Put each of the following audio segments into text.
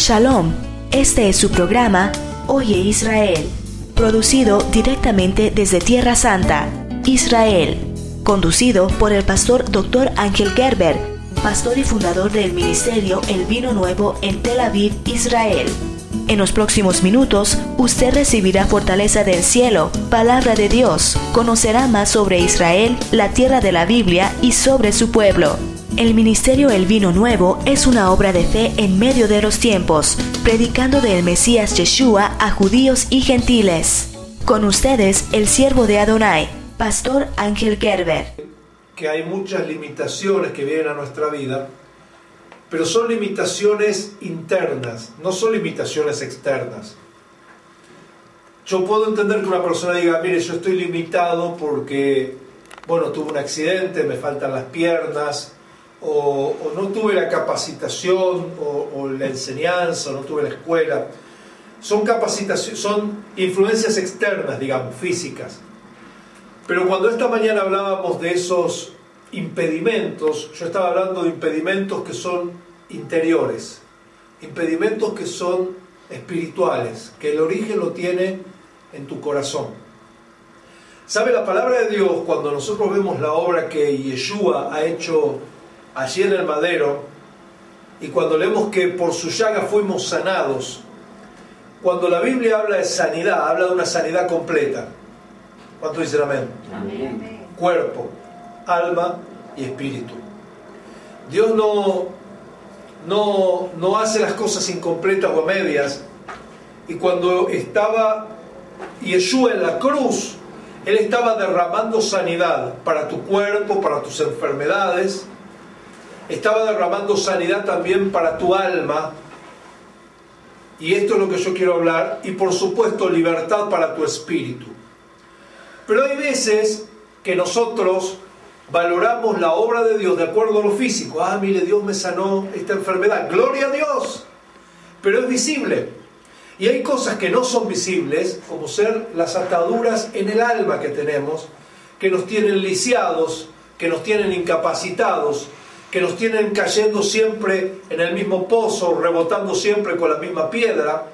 Shalom, este es su programa Oye Israel, producido directamente desde Tierra Santa, Israel, conducido por el pastor Dr. Ángel Gerber, pastor y fundador del ministerio El Vino Nuevo en Tel Aviv, Israel. En los próximos minutos, usted recibirá fortaleza del cielo, palabra de Dios, conocerá más sobre Israel, la tierra de la Biblia y sobre su pueblo. El Ministerio El Vino Nuevo es una obra de fe en medio de los tiempos, predicando del Mesías Yeshua a judíos y gentiles. Con ustedes, el siervo de Adonai, Pastor Ángel Gerber. Que hay muchas limitaciones que vienen a nuestra vida, pero son limitaciones internas, no son limitaciones externas. Yo puedo entender que una persona diga, mire, yo estoy limitado porque, bueno, tuve un accidente, me faltan las piernas, o, no tuve la capacitación o, la enseñanza, o no tuve la escuela. Son capacitaciones, son influencias externas, digamos, físicas. Pero cuando esta mañana hablábamos de esos impedimentos, yo estaba hablando de impedimentos que son interiores, impedimentos que son espirituales, que el origen lo tiene en tu corazón. ¿Sabe la palabra de Dios cuando nosotros vemos la obra que Yeshua ha hecho allí en el madero, y cuando leemos que por su llaga fuimos sanados, cuando la Biblia habla de sanidad, habla de una sanidad completa. ¿Cuánto dicen amén? amén? Cuerpo, alma y espíritu. Dios no, no, no hace las cosas incompletas o a medias. Y cuando estaba Yeshua en la cruz, Él estaba derramando sanidad para tu cuerpo, para tus enfermedades, estaba derramando sanidad también para tu alma. Y esto es lo que yo quiero hablar. Y por supuesto libertad para tu espíritu. Pero hay veces que nosotros valoramos la obra de Dios de acuerdo a lo físico. Ah, mire, Dios me sanó esta enfermedad. Gloria a Dios. Pero es visible. Y hay cosas que no son visibles, como ser las ataduras en el alma que tenemos, que nos tienen lisiados, que nos tienen incapacitados, que nos tienen cayendo siempre en el mismo pozo, rebotando siempre con la misma piedra.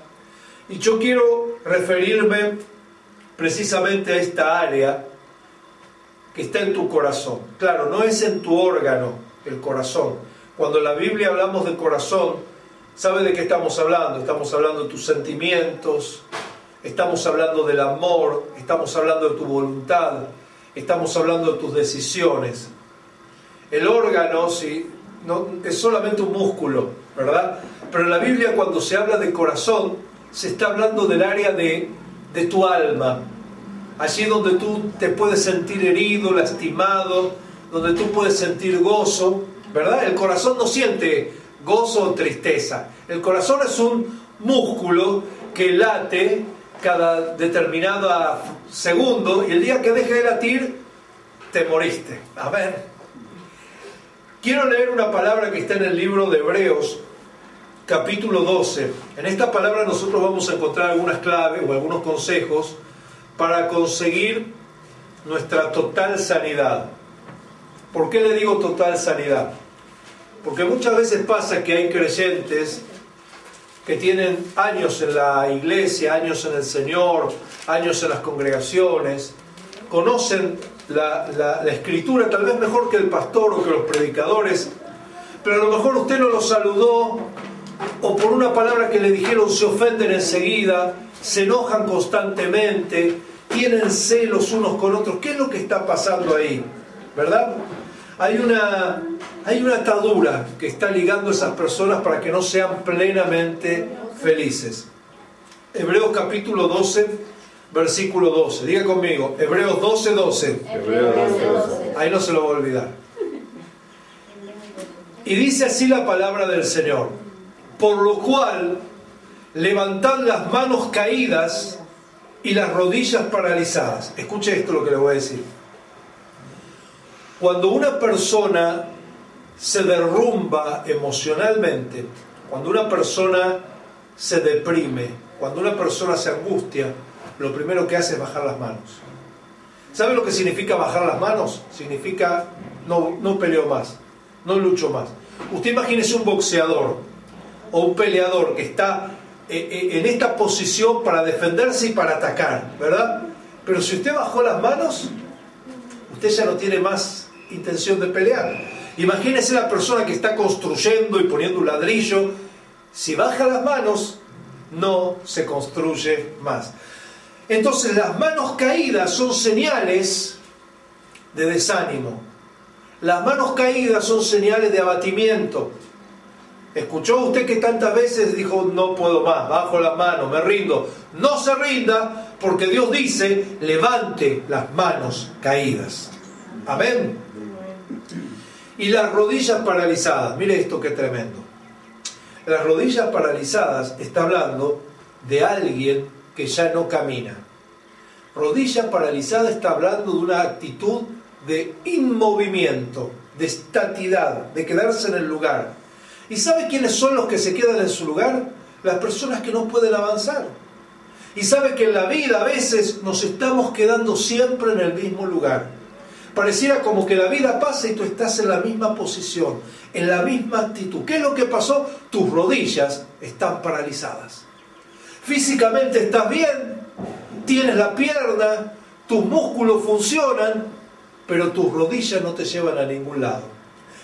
Y yo quiero referirme precisamente a esta área que está en tu corazón. Claro, no es en tu órgano el corazón. Cuando en la Biblia hablamos de corazón, ¿sabe de qué estamos hablando? Estamos hablando de tus sentimientos, estamos hablando del amor, estamos hablando de tu voluntad, estamos hablando de tus decisiones. El órgano sí, no, es solamente un músculo, ¿verdad? Pero en la Biblia cuando se habla de corazón, se está hablando del área de, de tu alma, allí donde tú te puedes sentir herido, lastimado, donde tú puedes sentir gozo, ¿verdad? El corazón no siente gozo o tristeza. El corazón es un músculo que late cada determinado segundo y el día que deje de latir, te moriste. A ver, Quiero leer una palabra que está en el libro de Hebreos, capítulo 12. En esta palabra nosotros vamos a encontrar algunas claves o algunos consejos para conseguir nuestra total sanidad. ¿Por qué le digo total sanidad? Porque muchas veces pasa que hay creyentes que tienen años en la iglesia, años en el Señor, años en las congregaciones, conocen la, escritura tal vez mejor que el pastor o que los predicadores, pero a lo mejor usted no lo saludó o por una palabra que le dijeron se ofenden enseguida, se enojan constantemente, tienen celos unos con otros. ¿Qué es lo que está pasando ahí? ¿Verdad? Hay una, hay una atadura que está ligando a esas personas para que no sean plenamente felices. Hebreos capítulo 12 versículo 12. Diga conmigo, Hebreos 12, 12. Ahí no se lo voy a olvidar. Y dice así la palabra del Señor. Por lo cual, levantad las manos caídas y las rodillas paralizadas. Escuche esto lo que le voy a decir. Cuando una persona se derrumba emocionalmente, cuando una persona se deprime, cuando una persona se angustia, lo primero que hace es bajar las manos. ¿Sabe lo que significa bajar las manos? Significa no, no peleo más, no lucho más. Usted imagínese un boxeador. o un peleador que está eh, eh, en esta posición para defenderse y para atacar, ¿verdad? Pero si usted bajó las manos, usted ya no tiene más intención de pelear. Imagínese la persona que está construyendo y poniendo un ladrillo. Si baja las manos, no se construye más. Entonces las manos caídas son señales de desánimo. Las manos caídas son señales de abatimiento. ¿Escuchó usted que tantas veces dijo, no puedo más, bajo las manos, me rindo? No se rinda porque Dios dice, levante las manos caídas. Amén. Y las rodillas paralizadas, mire esto que tremendo. Las rodillas paralizadas está hablando de alguien que ya no camina. Rodilla paralizada está hablando de una actitud de inmovimiento, de estatidad, de quedarse en el lugar. ¿Y sabe quiénes son los que se quedan en su lugar? Las personas que no pueden avanzar. Y sabe que en la vida a veces nos estamos quedando siempre en el mismo lugar. Pareciera como que la vida pasa y tú estás en la misma posición, en la misma actitud. ¿Qué es lo que pasó? Tus rodillas están paralizadas. Físicamente estás bien, tienes la pierna, tus músculos funcionan, pero tus rodillas no te llevan a ningún lado.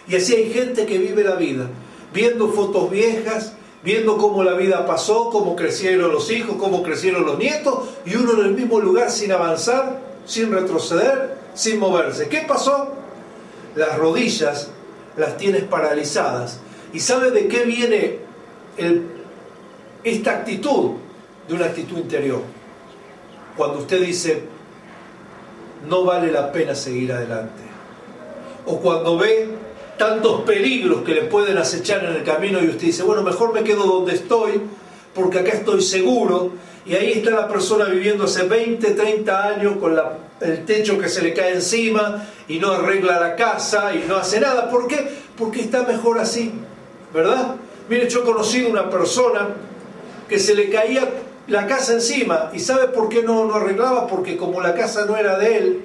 Y así hay gente que vive la vida, viendo fotos viejas, viendo cómo la vida pasó, cómo crecieron los hijos, cómo crecieron los nietos, y uno en el mismo lugar sin avanzar, sin retroceder, sin moverse. ¿Qué pasó? Las rodillas las tienes paralizadas. ¿Y sabe de qué viene esta actitud? De una actitud interior. Cuando usted dice, no vale la pena seguir adelante. O cuando ve tantos peligros que le pueden acechar en el camino y usted dice, bueno, mejor me quedo donde estoy, porque acá estoy seguro, y ahí está la persona viviendo hace 20, 30 años con el techo que se le cae encima y no arregla la casa y no hace nada. ¿Por qué? Porque está mejor así, ¿verdad? Mire, yo he conocido una persona que se le caía la casa encima. ¿Y sabe por qué no, no arreglaba? Porque como la casa no era de él,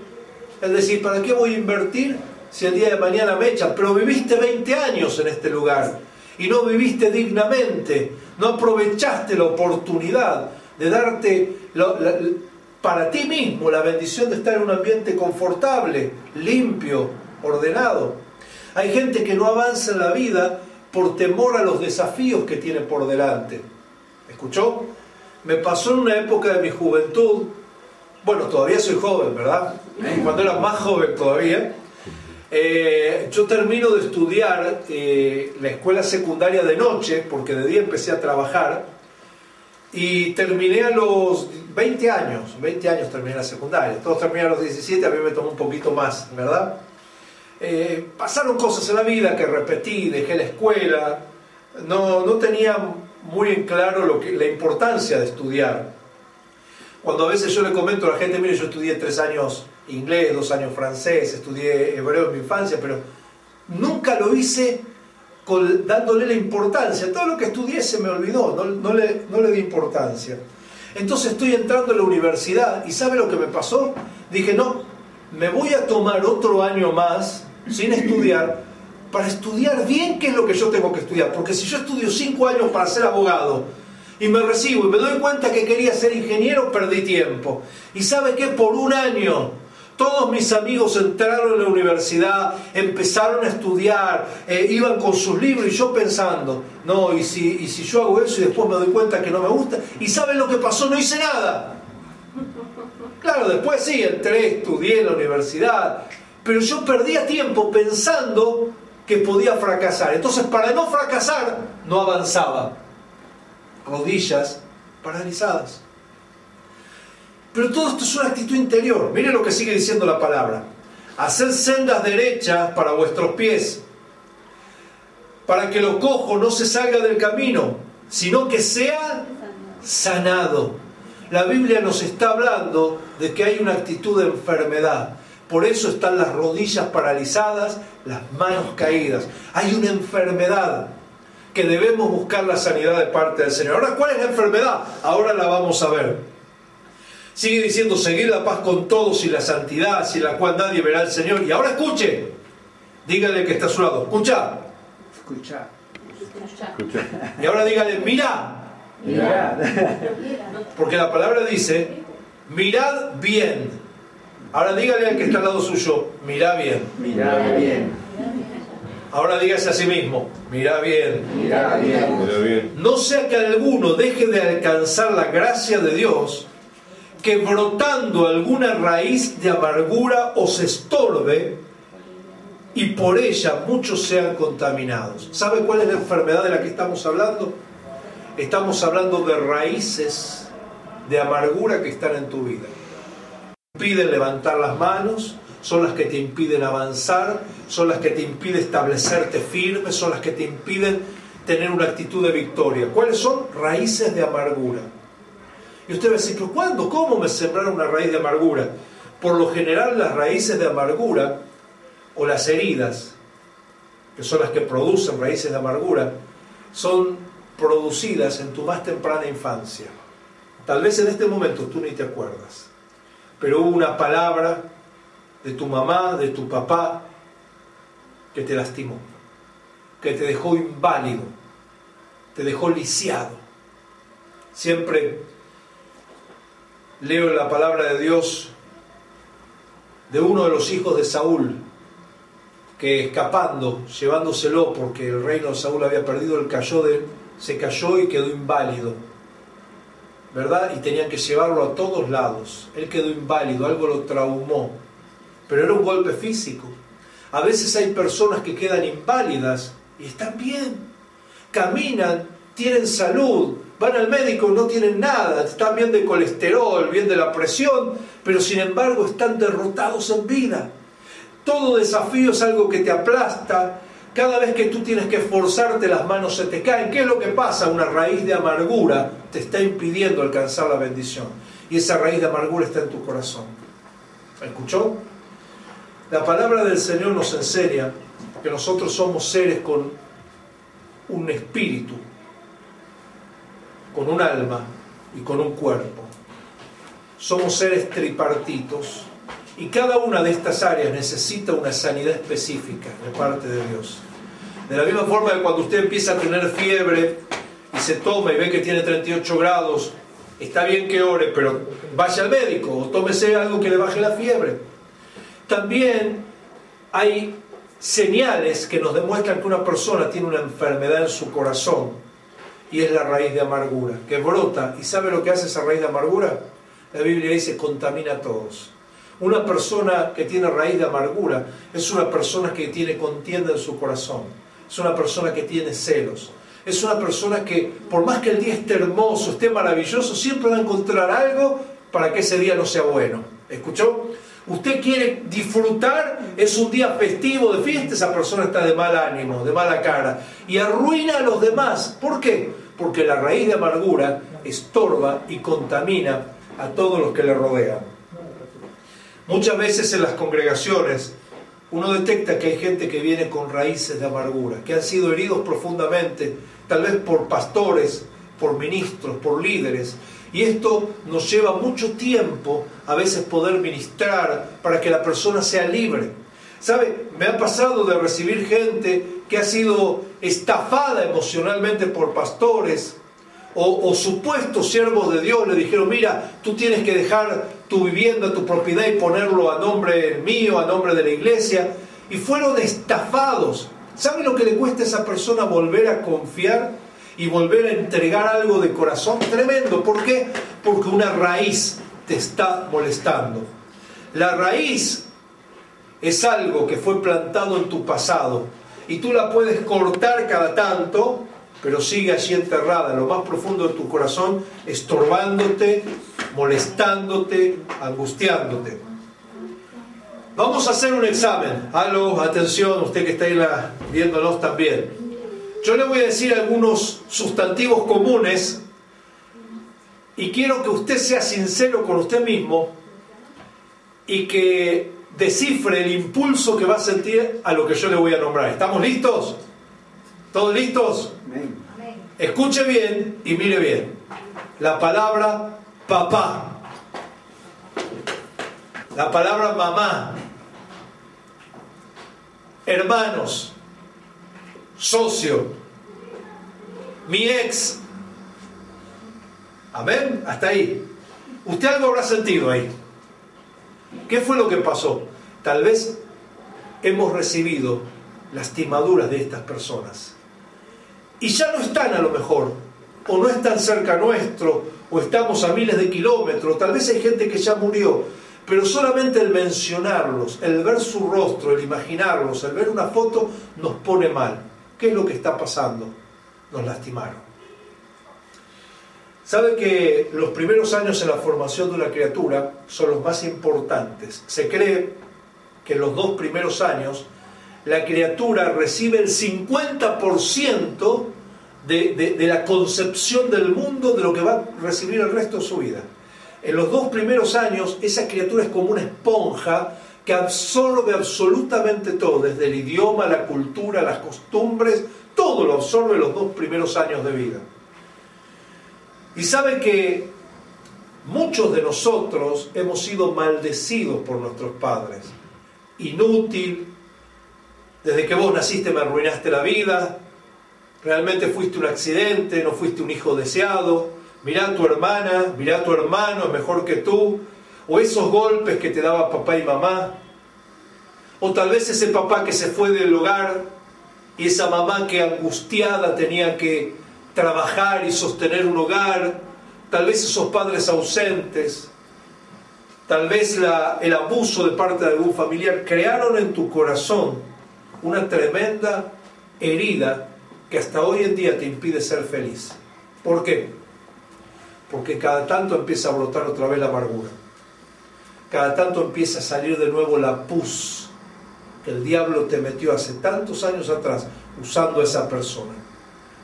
es decir, ¿para qué voy a invertir si el día de mañana me echan? Pero viviste 20 años en este lugar y no viviste dignamente, no aprovechaste la oportunidad de darte para ti mismo la bendición de estar en un ambiente confortable, limpio, ordenado. Hay gente que no avanza en la vida por temor a los desafíos que tiene por delante. ¿Escuchó? Me pasó en una época de mi juventud, bueno, todavía soy joven, ¿verdad? Cuando era más joven todavía, eh, yo termino de estudiar eh, la escuela secundaria de noche, porque de día empecé a trabajar, y terminé a los 20 años, 20 años terminé la secundaria, todos terminan a los 17, a mí me tomó un poquito más, ¿verdad? Eh, pasaron cosas en la vida que repetí, dejé la escuela, no, no tenía muy en claro lo que, la importancia de estudiar. Cuando a veces yo le comento a la gente, mire, yo estudié tres años inglés, dos años francés, estudié hebreo en mi infancia, pero nunca lo hice dándole la importancia. Todo lo que estudié se me olvidó, no, no, le, no le di importancia. Entonces estoy entrando a la universidad y ¿sabe lo que me pasó? Dije, no, me voy a tomar otro año más sin estudiar para estudiar bien qué es lo que yo tengo que estudiar. Porque si yo estudio cinco años para ser abogado y me recibo y me doy cuenta que quería ser ingeniero, perdí tiempo. Y sabe que por un año todos mis amigos entraron en la universidad, empezaron a estudiar, eh, iban con sus libros y yo pensando, no, y si, y si yo hago eso y después me doy cuenta que no me gusta, y ¿saben lo que pasó? No hice nada. Claro, después sí, entré, estudié en la universidad, pero yo perdía tiempo pensando que podía fracasar. Entonces, para no fracasar, no avanzaba. Rodillas paralizadas. Pero todo esto es una actitud interior. Mire lo que sigue diciendo la palabra. Hacer sendas derechas para vuestros pies, para que lo cojo no se salga del camino, sino que sea sanado. La Biblia nos está hablando de que hay una actitud de enfermedad. Por eso están las rodillas paralizadas, las manos caídas. Hay una enfermedad que debemos buscar la sanidad de parte del Señor. Ahora, ¿cuál es la enfermedad? Ahora la vamos a ver. Sigue diciendo, seguir la paz con todos y la santidad, sin la cual nadie verá al Señor. Y ahora escuche, dígale que está a su lado, escucha. Escucha. Y ahora dígale, mira. Porque la palabra dice, mirad bien. Ahora dígale al que está al lado suyo, mira bien. Mirad bien. Ahora dígase a sí mismo, mira bien. Mirad bien. No sea que alguno deje de alcanzar la gracia de Dios, que brotando alguna raíz de amargura os estorbe y por ella muchos sean contaminados. ¿Sabe cuál es la enfermedad de la que estamos hablando? Estamos hablando de raíces de amargura que están en tu vida. Impiden levantar las manos, son las que te impiden avanzar, son las que te impiden establecerte firme, son las que te impiden tener una actitud de victoria. ¿Cuáles son? Raíces de amargura. Y usted va a decir, pero ¿cuándo? ¿Cómo me sembraron una raíz de amargura? Por lo general las raíces de amargura o las heridas, que son las que producen raíces de amargura, son producidas en tu más temprana infancia. Tal vez en este momento tú ni te acuerdas, pero hubo una palabra de tu mamá, de tu papá, que te lastimó, que te dejó inválido, te dejó lisiado. Siempre leo la palabra de Dios de uno de los hijos de Saúl, que escapando, llevándoselo porque el reino de Saúl había perdido, el cayó de, se cayó y quedó inválido. ¿Verdad? Y tenían que llevarlo a todos lados. Él quedó inválido, algo lo traumó. Pero era un golpe físico. A veces hay personas que quedan inválidas y están bien. Caminan, tienen salud, van al médico, no tienen nada, están bien de colesterol, bien de la presión, pero sin embargo están derrotados en vida. Todo desafío es algo que te aplasta. Cada vez que tú tienes que esforzarte, las manos se te caen. ¿Qué es lo que pasa? Una raíz de amargura te está impidiendo alcanzar la bendición. Y esa raíz de amargura está en tu corazón. ¿Escuchó? La palabra del Señor nos enseña que nosotros somos seres con un espíritu, con un alma y con un cuerpo. Somos seres tripartitos y cada una de estas áreas necesita una sanidad específica de parte de Dios. De la misma forma que cuando usted empieza a tener fiebre y se toma y ve que tiene 38 grados, está bien que ore, pero vaya al médico o tómese algo que le baje la fiebre. También hay señales que nos demuestran que una persona tiene una enfermedad en su corazón y es la raíz de amargura, que brota. ¿Y sabe lo que hace esa raíz de amargura? La Biblia dice, contamina a todos. Una persona que tiene raíz de amargura es una persona que tiene contienda en su corazón, es una persona que tiene celos, es una persona que por más que el día esté hermoso, esté maravilloso, siempre va a encontrar algo para que ese día no sea bueno. ¿Escuchó? Usted quiere disfrutar, es un día festivo de fiesta, esa persona está de mal ánimo, de mala cara, y arruina a los demás. ¿Por qué? Porque la raíz de amargura estorba y contamina a todos los que le rodean. Muchas veces en las congregaciones uno detecta que hay gente que viene con raíces de amargura, que han sido heridos profundamente, tal vez por pastores, por ministros, por líderes. Y esto nos lleva mucho tiempo a veces poder ministrar para que la persona sea libre. ¿Sabe? Me ha pasado de recibir gente que ha sido estafada emocionalmente por pastores, o, supuestos siervos de Dios le dijeron, mira, tú tienes que dejar tu vivienda, tu propiedad y ponerlo a nombre mío, a nombre de la iglesia. Y fueron estafados. ¿Sabe lo que le cuesta a esa persona volver a confiar y volver a entregar algo de corazón? Tremendo. ¿Por qué? Porque una raíz te está molestando. La raíz es algo que fue plantado en tu pasado y tú la puedes cortar cada tanto pero sigue allí enterrada en lo más profundo de tu corazón, estorbándote, molestándote, angustiándote. Vamos a hacer un examen. Halo, atención, usted que está ahí viéndonos también. Yo le voy a decir algunos sustantivos comunes y quiero que usted sea sincero con usted mismo y que descifre el impulso que va a sentir a lo que yo le voy a nombrar. ¿Estamos listos? ¿Todos listos? Escuche bien y mire bien. La palabra papá. La palabra mamá. Hermanos. Socio. mi ex. Amén, hasta ahí. Usted algo habrá sentido ahí. ¿Qué fue lo que pasó? Tal vez hemos recibido lastimaduras de estas personas. Y ya no están a lo mejor, o no están cerca nuestro, o estamos a miles de kilómetros, tal vez hay gente que ya murió, pero solamente el mencionarlos, el ver su rostro, el imaginarlos, el ver una foto, nos pone mal. ¿Qué es lo que está pasando? Nos lastimaron. Sabe que los primeros años en la formación de una criatura son los más importantes. Se cree que los dos primeros años la criatura recibe el 50% de, de, la concepción del mundo de lo que va a recibir el resto de su vida. En los dos primeros años esa criatura es como una esponja que absorbe absolutamente todo, desde el idioma, la cultura, las costumbres, todo lo absorbe en los dos primeros años de vida. Y sabe que muchos de nosotros hemos sido maldecidos por nuestros padres. Inútil, desde que vos naciste me arruinaste la vida, realmente fuiste un accidente, no fuiste un hijo deseado, mirá a tu hermana, mirá a tu hermano, es mejor que tú, o esos golpes que te daba papá y mamá, o tal vez ese papá que se fue del hogar y esa mamá que angustiada tenía que trabajar y sostener un hogar, tal vez esos padres ausentes, tal vez el abuso de parte de algún familiar, crearon en tu corazón una tremenda herida que hasta hoy en día te impide ser feliz. ¿Por qué? Porque cada tanto empieza a brotar otra vez la amargura. Cada tanto empieza a salir de nuevo la pus que el diablo te metió hace tantos años atrás usando esa persona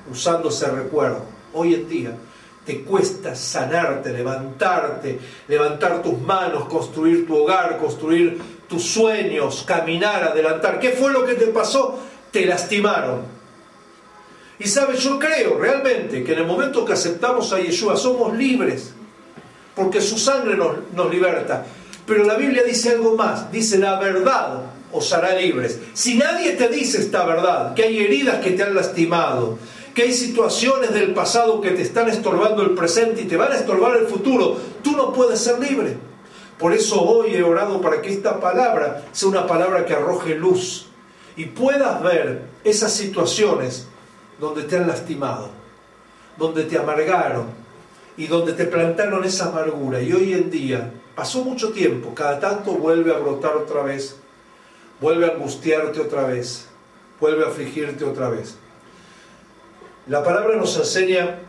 usando ese recuerdo. Hoy en día te cuesta sanarte, levantarte, levantar tus manos, construir tu hogar, construir tus sueños, caminar, adelantar. ¿Qué fue lo que te pasó? Te lastimaron. Y sabes, yo creo realmente que en el momento que aceptamos a Yeshua somos libres, porque su sangre nos, nos liberta. Pero la Biblia dice algo más, dice la verdad os hará libres. Si nadie te dice esta verdad, que hay heridas que te han lastimado, que hay situaciones del pasado que te están estorbando el presente y te van a estorbar el futuro, tú no puedes ser libre. Por eso hoy he orado para que esta palabra sea una palabra que arroje luz y puedas ver esas situaciones donde te han lastimado, donde te amargaron y donde te plantaron esa amargura. Y hoy en día, pasó mucho tiempo, cada tanto vuelve a brotar otra vez, vuelve a angustiarte otra vez, vuelve a afligirte otra vez. La palabra nos enseña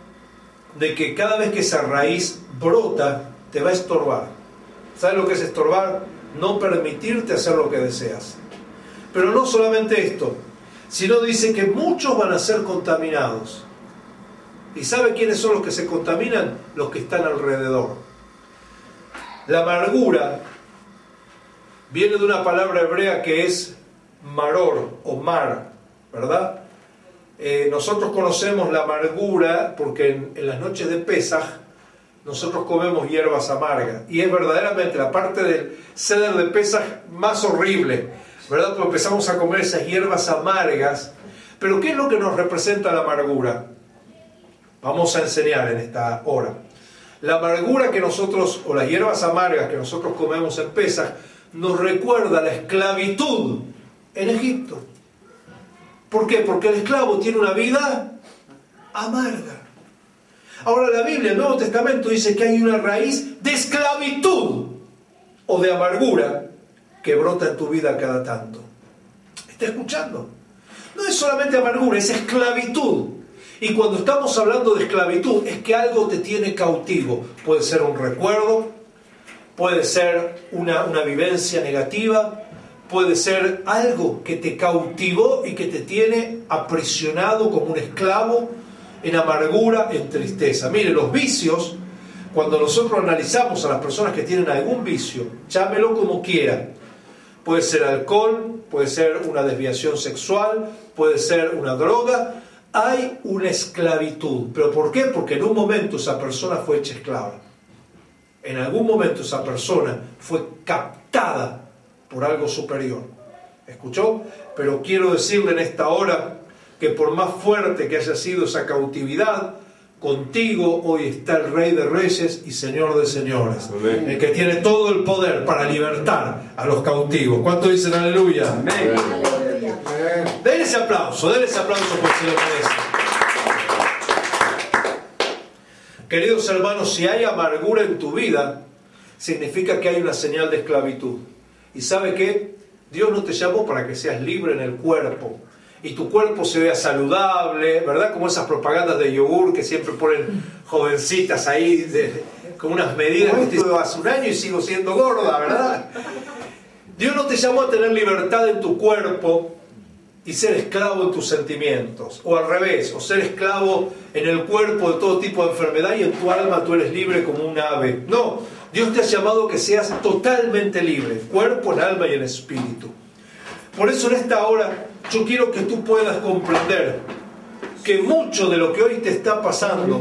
de que cada vez que esa raíz brota, te va a estorbar. ¿Sabes lo que es estorbar? No permitirte hacer lo que deseas. Pero no solamente esto, sino dice que muchos van a ser contaminados. ¿Y sabe quiénes son los que se contaminan? Los que están alrededor. La amargura viene de una palabra hebrea que es maror o mar, ¿verdad? Eh, nosotros conocemos la amargura porque en, las noches de Pesaj nosotros comemos hierbas amargas. Y es verdaderamente la parte del ceder de Pesaj más horrible, ¿verdad? Porque empezamos a comer esas hierbas amargas. Pero ¿qué es lo que nos representa la amargura? Vamos a enseñar en esta hora. La amargura que nosotros, o las hierbas amargas que nosotros comemos en Pesaj, nos recuerda la esclavitud en Egipto. ¿Por qué? Porque el esclavo tiene una vida amarga. Ahora la Biblia, el Nuevo Testamento dice que hay una raíz de esclavitud o de amargura que brota en tu vida cada tanto. ¿Está escuchando? No es solamente amargura, es esclavitud. Y cuando estamos hablando de esclavitud es que algo te tiene cautivo. Puede ser un recuerdo, puede ser una, vivencia negativa, puede ser algo que te cautivó y que te tiene aprisionado como un esclavo en amargura, en tristeza. Mire, los vicios, cuando nosotros analizamos a las personas que tienen algún vicio, llámelo como quiera. Puede ser alcohol, puede ser una desviación sexual, puede ser una droga. Hay una esclavitud. ¿Pero por qué? Porque en un momento esa persona fue hecha esclava. En algún momento esa persona fue captada por algo superior. ¿Escuchó? Pero quiero decirle en esta hora que por más fuerte que haya sido esa cautividad, contigo hoy está el Rey de Reyes y Señor de Señores, el que tiene todo el poder para libertar a los cautivos. ¿Cuánto dicen aleluya? Amén. Den ese aplauso, den ese aplauso por si lo merece. Queridos hermanos, si hay amargura en tu vida, significa que hay una señal de esclavitud. ¿Y sabe qué? Dios no te llamó para que seas libre en el cuerpo y tu cuerpo se vea saludable, ¿verdad? Como esas propagandas de yogur que siempre ponen jovencitas ahí con unas medidas que hace un año y sigo siendo gorda, ¿verdad? Dios no te llamó a tener libertad en tu cuerpo y ser esclavo en tus sentimientos, o al revés, o ser esclavo en el cuerpo de todo tipo de enfermedad y en tu alma tú eres libre como un ave. No, Dios te ha llamado que seas totalmente libre, cuerpo, en alma y en espíritu. Por eso en esta hora yo quiero que tú puedas comprender que mucho de lo que hoy te está pasando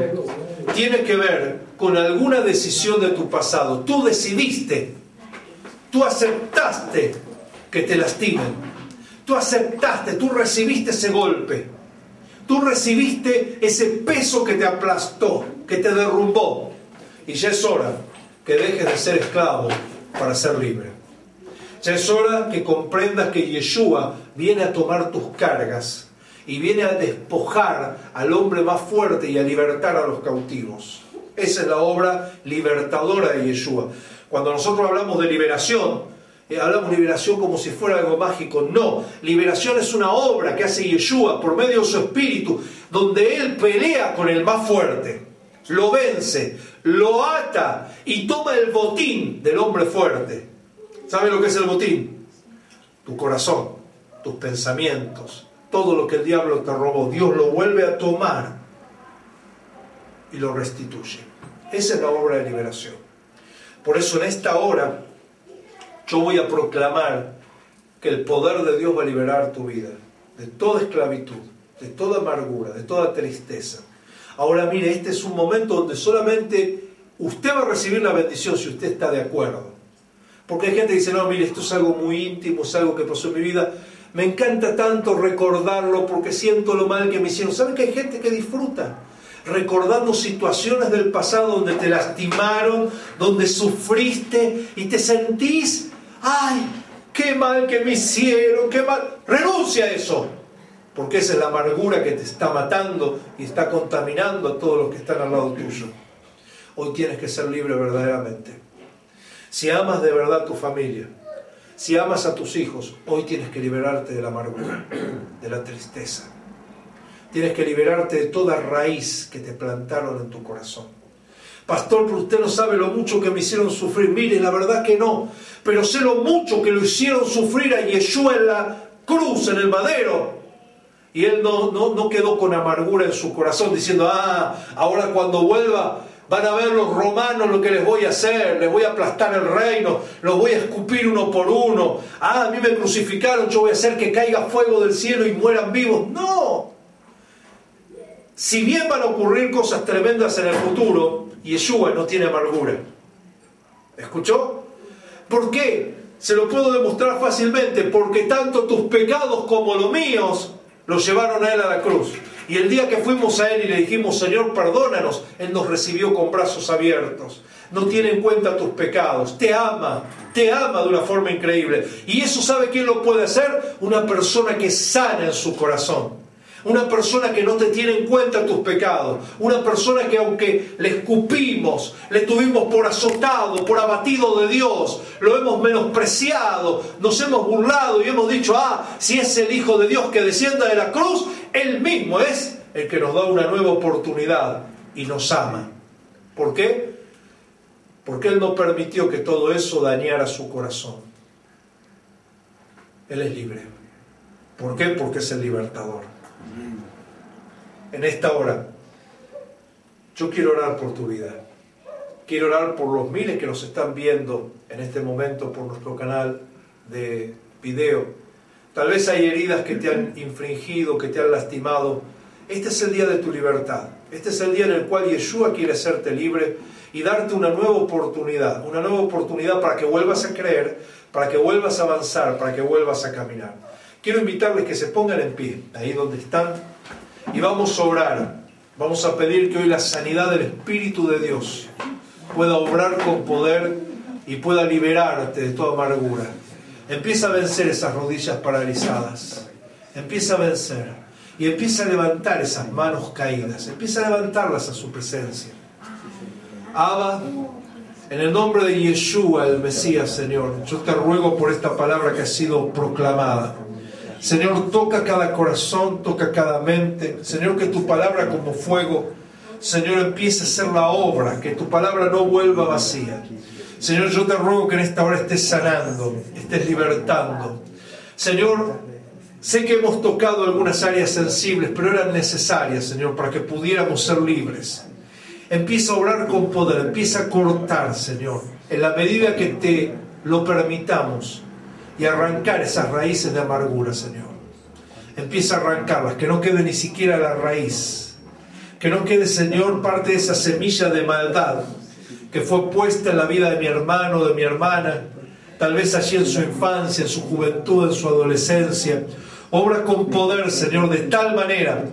tiene que ver con alguna decisión de tu pasado. Tú decidiste, tú aceptaste que te lastimen, tú aceptaste, tú recibiste ese golpe, tú recibiste ese peso que te aplastó, que te derrumbó. Y ya es hora que dejes de ser esclavo para ser libre. Ya es hora que comprendas que Yeshua viene a tomar tus cargas y viene a despojar al hombre más fuerte y a libertar a los cautivos. Esa es la obra libertadora de Yeshua. Cuando nosotros hablamos de liberación, eh, hablamos de liberación como si fuera algo mágico. No, liberación es una obra que hace Yeshua por medio de su espíritu, donde Él pelea con el más fuerte, lo vence, lo ata y toma el botín del hombre fuerte. ¿Sabe lo que es el botín? Tu corazón, tus pensamientos, todo lo que el diablo te robó, Dios lo vuelve a tomar y lo restituye. Esa es la obra de liberación. Por eso en esta hora yo voy a proclamar que el poder de Dios va a liberar tu vida de toda esclavitud, de toda amargura, de toda tristeza. Ahora mire, este es un momento donde solamente usted va a recibir la bendición si usted está de acuerdo. Porque hay gente que dice, no, mire, esto es algo muy íntimo, es algo que pasó en mi vida. Me encanta tanto recordarlo porque siento lo mal que me hicieron. ¿Saben que hay gente que disfruta? Recordando situaciones del pasado donde te lastimaron, donde sufriste y te sentís, ay, qué mal que me hicieron, qué mal. Renuncia a eso, porque esa es la amargura que te está matando y está contaminando a todos los que están al lado tuyo. Hoy tienes que ser libre verdaderamente. Si amas de verdad tu familia, si amas a tus hijos, hoy tienes que liberarte de la amargura, de la tristeza. Tienes que liberarte de toda raíz que te plantaron en tu corazón. Pastor, pero usted no sabe lo mucho que me hicieron sufrir. Mire, la verdad que no. Pero sé lo mucho que lo hicieron sufrir a Yeshua en la cruz, en el madero. Y él no, no, no quedó con amargura en su corazón diciendo, ah, ahora cuando vuelva Van a ver los romanos lo que les voy a hacer, les voy a aplastar el reino, los voy a escupir uno por uno. Ah, a mí me crucificaron, yo voy a hacer que caiga fuego del cielo y mueran vivos. No. Si bien van a ocurrir cosas tremendas en el futuro, Yeshua no tiene amargura. ¿Escuchó? ¿Por qué? Se lo puedo demostrar fácilmente, porque tanto tus pecados como los míos los llevaron a él a la cruz. Y el día que fuimos a Él y le dijimos, Señor, perdónanos, Él nos recibió con brazos abiertos. No tiene en cuenta tus pecados. Te ama, te ama de una forma increíble. Y eso sabe quién lo puede hacer? Una persona que sana en su corazón. Una persona que no te tiene en cuenta tus pecados. Una persona que aunque le escupimos, le tuvimos por azotado, por abatido de Dios, lo hemos menospreciado, nos hemos burlado y hemos dicho, ah, si es el Hijo de Dios que descienda de la cruz, Él mismo es el que nos da una nueva oportunidad y nos ama. ¿Por qué? Porque Él no permitió que todo eso dañara su corazón. Él es libre. ¿Por qué? Porque es el libertador en esta hora, yo quiero orar por tu vida. Quiero orar por los miles que nos están viendo en este momento por nuestro canal de video. Tal vez hay heridas que te han infringido, que te han lastimado. Este es el día de tu libertad. Este es el día en el cual Yeshua quiere hacerte libre y darte una nueva oportunidad. Una nueva oportunidad para que vuelvas a creer, para que vuelvas a avanzar, para que vuelvas a caminar. Quiero invitarles que se pongan en pie, ahí donde están, y vamos a orar. Vamos a pedir que hoy la sanidad del Espíritu de Dios pueda obrar con poder y pueda liberarte de toda amargura. Empieza a vencer esas rodillas paralizadas. Empieza a vencer. Y empieza a levantar esas manos caídas. Empieza a levantarlas a su presencia. Abba, en el nombre de Yeshua, el Mesías, Señor, yo te ruego por esta palabra que ha sido proclamada. Señor, toca cada corazón, toca cada mente. Señor, que tu palabra como fuego, Señor, empiece a ser la obra, que tu palabra no vuelva vacía. Señor, yo te ruego que en esta hora estés sanando, estés libertando. Señor, sé que hemos tocado algunas áreas sensibles, pero eran necesarias, Señor, para que pudiéramos ser libres. Empieza a obrar con poder, empieza a cortar, Señor, en la medida que te lo permitamos y arrancar esas raíces de amargura, Señor. Empieza a arrancarlas, que no quede ni siquiera la raíz. Que no quede, Señor, parte de esa semilla de maldad que fue puesta en la vida de mi hermano, de mi hermana, tal vez allí en su infancia, en su juventud, en su adolescencia. Obra con poder, Señor, de tal manera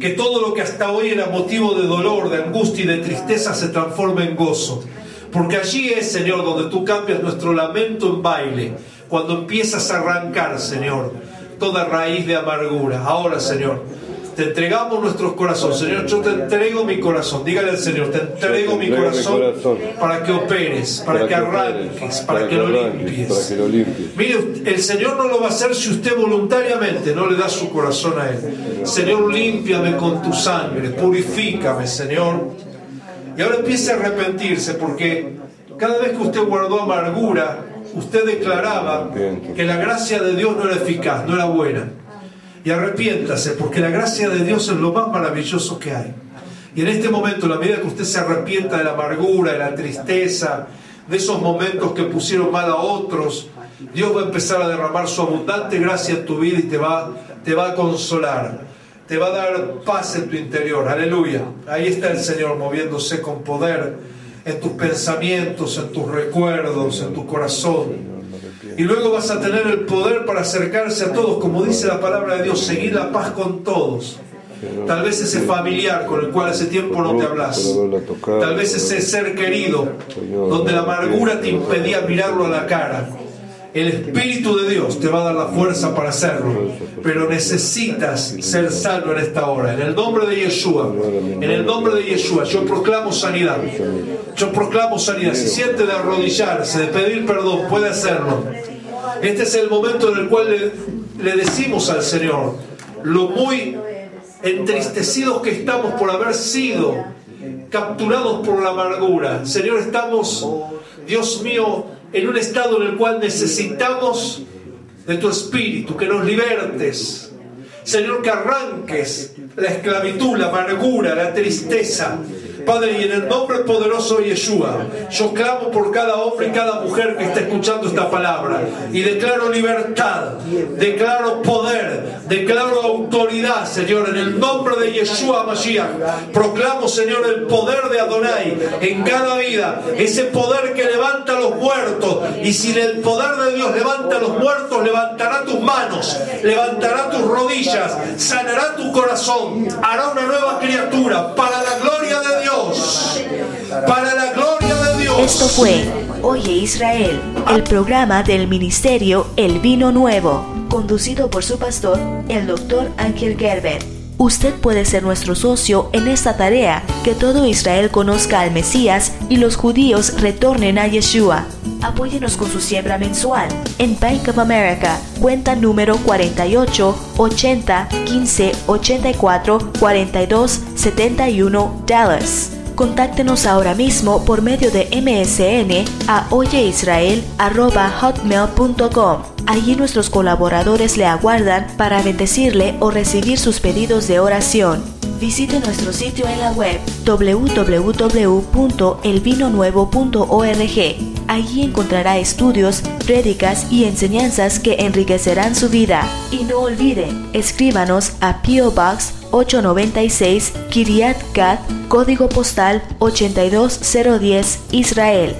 que todo lo que hasta hoy era motivo de dolor, de angustia y de tristeza se transforme en gozo porque allí es, Señor, donde tú cambias nuestro lamento en baile, cuando empiezas a arrancar, Señor, toda raíz de amargura. Ahora, Señor, te entregamos nuestros corazones. Señor, yo te entrego mi corazón. Dígale al Señor, te entrego, mi, corazón para que operes, para, que, arranques, para, que, lo limpies. Mire, el Señor no lo va a hacer si usted voluntariamente no le da su corazón a Él. Señor, límpiame con tu sangre, purifícame, Señor y ahora empiece a arrepentirse porque cada vez que usted guardó amargura, usted declaraba que la gracia de Dios no era eficaz, no era buena. Y arrepiéntase porque la gracia de Dios es lo más maravilloso que hay. Y en este momento, a la medida que usted se arrepienta de la amargura, de la tristeza, de esos momentos que pusieron mal a otros, Dios va a empezar a derramar su abundante gracia en tu vida y te va, te va a consolar te va a dar paz en tu interior. Aleluya. Ahí está el Señor moviéndose con poder en tus pensamientos, en tus recuerdos, en tu corazón. Y luego vas a tener el poder para acercarse a todos, como dice la palabra de Dios, seguir la paz con todos. Tal vez ese familiar con el cual hace tiempo no te hablas. Tal vez ese ser querido donde la amargura te impedía mirarlo a la cara el Espíritu de Dios te va a dar la fuerza para hacerlo, pero necesitas ser salvo en esta hora. En el nombre de Yeshua, en el nombre de Yeshua, yo proclamo sanidad. Yo proclamo sanidad. Si siente de arrodillarse, de pedir perdón, puede hacerlo. Este es el momento en el cual le, le decimos al Señor lo muy entristecidos que estamos por haber sido capturados por la amargura. Señor, estamos, Dios mío, en un estado en el cual necesitamos de tu espíritu, que nos libertes. Señor, que arranques la esclavitud, la amargura, la tristeza, Padre, y en el nombre poderoso de Yeshua, yo clamo por cada hombre y cada mujer que está escuchando esta palabra y declaro libertad, declaro poder, declaro autoridad, Señor, en el nombre de Yeshua Mashiach. Proclamo, Señor, el poder de Adonai en cada vida, ese poder que levanta a los muertos. Y si el poder de Dios levanta a los muertos, levantará tus manos, levantará tus rodillas, sanará tu corazón, hará una nueva criatura para la gloria de Dios para la gloria de Dios. Esto fue Oye Israel, el programa del ministerio El Vino Nuevo, conducido por su pastor, el doctor Ángel Gerber. Usted puede ser nuestro socio en esta tarea, que todo Israel conozca al Mesías y los judíos retornen a Yeshua. Apóyenos con su siembra mensual en Bank of America, cuenta número 48 80 15 84 42 71 Dallas. Contáctenos ahora mismo por medio de MSN a oyeisrael.hotmail.com. Allí nuestros colaboradores le aguardan para bendecirle o recibir sus pedidos de oración. Visite nuestro sitio en la web www.elvinonuevo.org. Allí encontrará estudios, prédicas y enseñanzas que enriquecerán su vida. Y no olvide, escríbanos a P.O. Box 896 Kiryat Gat, código postal 82010, Israel